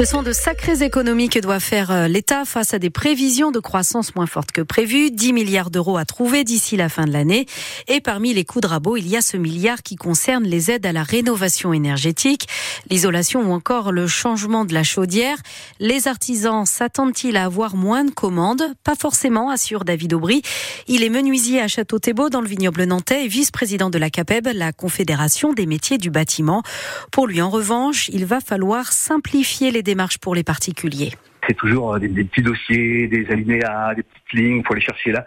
Ce sont de sacrées économies que doit faire euh, l'État face à des prévisions de croissance moins fortes que prévues. 10 milliards d'euros à trouver d'ici la fin de l'année. Et parmi les coups de rabot, il y a ce milliard qui concerne les aides à la rénovation énergétique, l'isolation ou encore le changement de la chaudière. Les artisans s'attendent-ils à avoir moins de commandes? Pas forcément, assure David Aubry. Il est menuisier à Château-Thébault dans le vignoble nantais et vice-président de la CAPEB, la Confédération des métiers du bâtiment. Pour lui, en revanche, il va falloir simplifier les pour les particuliers. C'est toujours euh, des, petits dossiers, des alinéas, des petites lignes, pour les chercher là.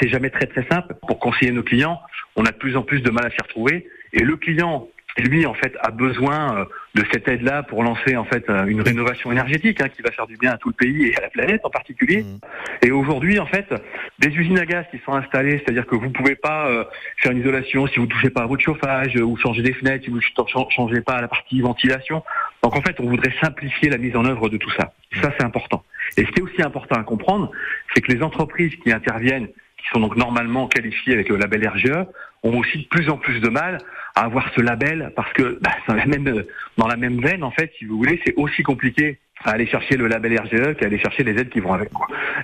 c'est jamais très très simple. Pour conseiller nos clients, on a de plus en plus de mal à s'y retrouver. Et le client lui en fait a besoin euh, de cette aide-là pour lancer en fait euh, une rénovation énergétique hein, qui va faire du bien à tout le pays et à la planète en particulier. Mmh. Et aujourd'hui en fait, des usines à gaz qui sont installées, c'est-à-dire que vous pouvez pas euh, faire une isolation si vous touchez pas à votre chauffage ou changer des fenêtres si vous changez pas à la partie ventilation. Donc en fait, on voudrait simplifier la mise en œuvre de tout ça. Ça c'est important. Et ce qui est aussi important à comprendre, c'est que les entreprises qui interviennent qui sont donc normalement qualifiées avec le label RGE, ont aussi de plus en plus de mal à avoir ce label parce que bah, dans, la même, dans la même veine, en fait, si vous voulez, c'est aussi compliqué à aller chercher le label RGE qu'à aller chercher les aides qui vont avec.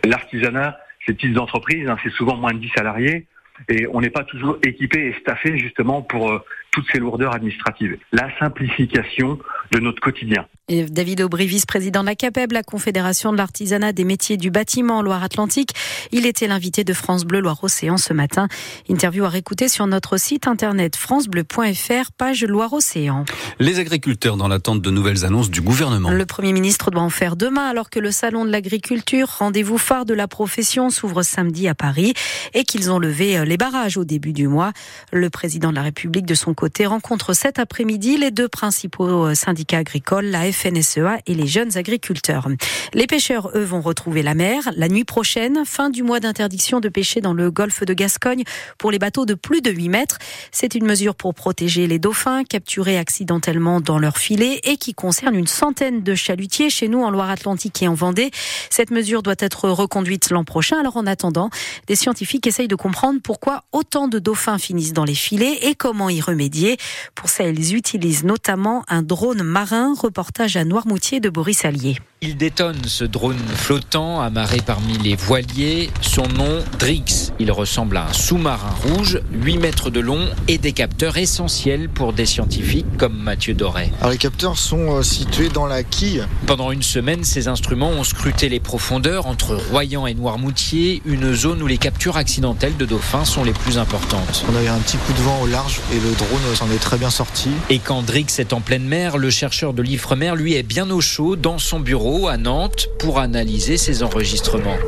L'artisanat, ces petites entreprises, hein, c'est souvent moins de 10 salariés et on n'est pas toujours équipé et staffé justement pour euh, toutes ces lourdeurs administratives. La simplification de notre quotidien. David Aubry, vice-président de la CAPEB, la Confédération de l'artisanat des métiers du bâtiment Loire-Atlantique. Il était l'invité de France Bleu Loire-Océan ce matin. Interview à réécouter sur notre site internet francebleu.fr, page Loire-Océan. Les agriculteurs dans l'attente de nouvelles annonces du gouvernement. Le Premier ministre doit en faire demain alors que le Salon de l'agriculture, rendez-vous phare de la profession, s'ouvre samedi à Paris et qu'ils ont levé euh, les barrages au début du mois. Le président de la République, de son côté, rencontre cet après-midi les deux principaux euh, syndicats agricoles, la FNSEA et les jeunes agriculteurs. Les pêcheurs, eux, vont retrouver la mer la nuit prochaine, fin du mois d'interdiction de pêcher dans le golfe de Gascogne pour les bateaux de plus de 8 mètres. C'est une mesure pour protéger les dauphins capturés accidentellement dans leur filet et qui concerne une centaine de chalutiers chez nous en Loire-Atlantique et en Vendée. Cette mesure doit être reconduite l'an prochain. Alors en attendant, des scientifiques essayent de comprendre pourquoi autant de dauphins finissent dans les filets et comment y remédier. Pour ça, ils utilisent notamment un drone marin. Reportage à Noirmoutier de Boris Allier. Il détonne ce drone flottant amarré parmi les voiliers. Son nom, Drix. Il ressemble à un sous-marin rouge, 8 mètres de long et des capteurs essentiels pour des scientifiques comme Mathieu Doré. Alors les capteurs sont euh, situés dans la quille. Pendant une semaine, ces instruments ont scruté les profondeurs entre Royan et Noirmoutier, une zone où les captures accidentelles de dauphins sont les plus importantes. On a eu un petit coup de vent au large et le drone s'en est très bien sorti. Et quand Drix est en pleine mer, le chercheur de l'Ifremer, lui, est bien au chaud dans son bureau à Nantes pour analyser ces enregistrements.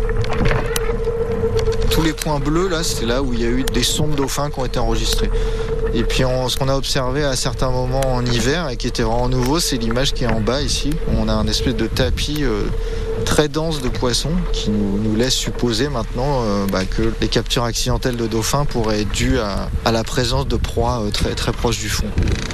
Tous les points bleus, là, c'est là où il y a eu des sons dauphins qui ont été enregistrés. Et puis ce qu'on a observé à certains moments en hiver et qui était vraiment nouveau, c'est l'image qui est en bas ici. On a un espèce de tapis euh, très dense de poissons qui nous, laisse supposer maintenant euh, bah, que les captures accidentelles de dauphins pourraient être dues à, la présence de proies euh, très, très proches du fond.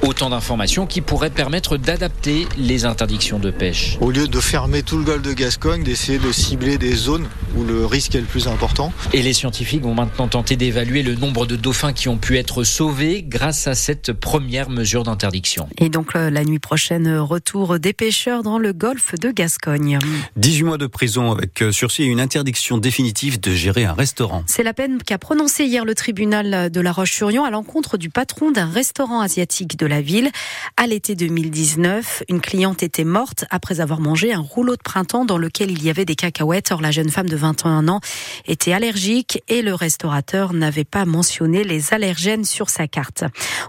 Autant d'informations qui pourraient permettre d'adapter les interdictions de pêche. Au lieu de fermer tout le golfe de Gascogne, d'essayer de cibler des zones où le risque est le plus important. Et les scientifiques vont maintenant tenter d'évaluer le nombre de dauphins qui ont pu être sauvés grâce à cette première mesure d'interdiction. Et donc euh, la nuit prochaine, retour des pêcheurs dans le golfe de Gascogne. 18 mois de prison avec euh, sursis et une interdiction définitive de gérer un restaurant. C'est la peine qu'a prononcé hier le tribunal de La Roche-sur-Yon à l'encontre du patron d'un restaurant asiatique de la ville. À l'été 2019, une cliente était morte après avoir mangé un rouleau de printemps dans lequel il y avait des cacahuètes. Or, la jeune femme de 21 ans était allergique et le restaurateur n'avait pas mentionné les allergènes sur sa carte.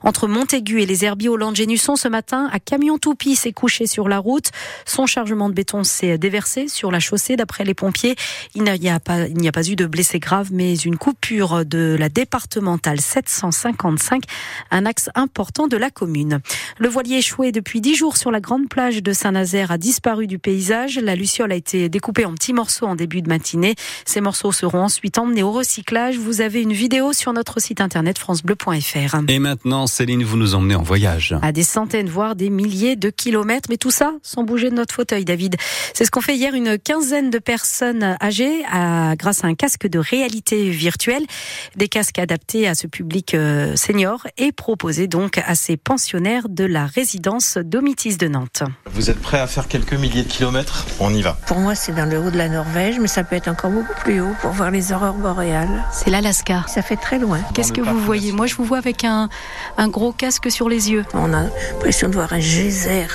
Entre Montaigu et les herbiers au Genusson, ce matin, un camion toupie s'est couché sur la route. Son chargement de béton s'est déversé sur la chaussée. D'après les pompiers, il n'y a, pas, il n'y a pas eu de blessés graves, mais une coupure de la départementale 755, un axe important de la commune. Le voilier échoué depuis dix jours sur la grande plage de Saint-Nazaire a disparu du paysage. La luciole a été découpée en petits morceaux en début de matinée. Ces morceaux seront ensuite emmenés au recyclage. Vous avez une vidéo sur notre site internet francebleu.fr. Et maintenant, Céline, vous nous emmenez en voyage. À des centaines, voire des milliers de kilomètres, mais tout ça sans bouger de notre fauteuil, David. C'est ce qu'ont fait hier une quinzaine de personnes âgées à, grâce à un casque de réalité virtuelle. Des casques adaptés à ce public euh, senior et proposés donc à ces pensionnaires de la résidence Domitis de Nantes. Vous êtes prêts à faire quelques milliers de kilomètres? On y va. Pour moi, c'est dans le haut de la Norvège, mais ça peut être encore beaucoup plus haut pour voir les aurores boréales. C'est l'Alaska. Ça fait très loin. Qu'est-ce que vous voyez? Moi, je vous vois avec un, un gros casque sur les yeux. On a l'impression de voir un geyser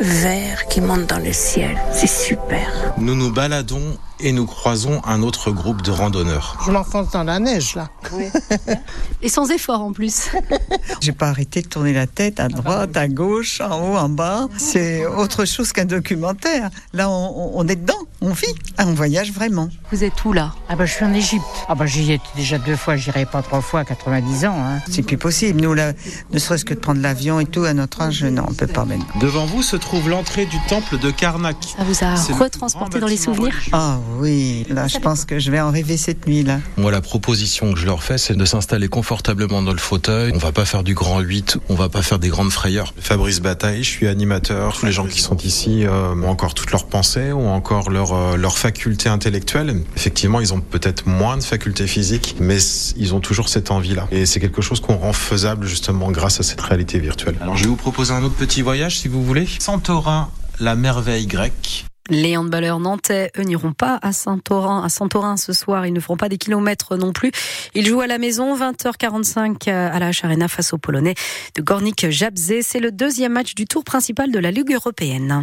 vert qui monte dans le ciel. C'est super. Nous nous baladons et nous croisons un autre groupe de randonneurs. Je m'enfonce dans la neige là. Et sans effort en plus. J'ai pas arrêté de tourner la tête à droite, à gauche, en haut, en bas. C'est autre chose qu'un documentaire. Là, on, on, est dedans, on vit, on voyage vraiment. Vous êtes où là? Ah bah je suis en Égypte. Ah bah j'y étais déjà deux fois, j'irai pas trois fois à 90 ans. Hein. C'est plus possible. Nous là, ne serait-ce que de prendre l'avion et tout à notre âge, non, on peut pas maintenant. Devant vous se trouve l'entrée du temple de Karnak. Ça vous a retransporté dans les souvenirs? Ah oui, là je pense que je vais en rêver cette nuit là. Moi la proposition que je leur fais c'est de s'installer confortablement dans le fauteuil. On va pas faire du grand 8, on va pas faire des grandes frayeurs. Fabrice Bataille, je suis animateur. Tous les gens qui sont ici euh, ont encore toutes leurs pensées, ont encore leur, euh, leur faculté intellectuelle. Effectivement, ils ont peut-être moins de facultés physiques, mais ils ont toujours cette envie-là. Et c'est quelque chose qu'on rend faisable justement grâce à cette réalité virtuelle. Alors je vais vous proposer un autre petit voyage si vous voulez. Santorin, la merveille grecque. Les handballeurs nantais, eux, n'iront pas à Saint-Orin, à Santorin ce soir. Ils ne feront pas des kilomètres non plus. Ils jouent à la maison, 20h45 à la H-Arena face aux Polonais de Gornik Jabze. C'est le deuxième match du tour principal de la Ligue européenne.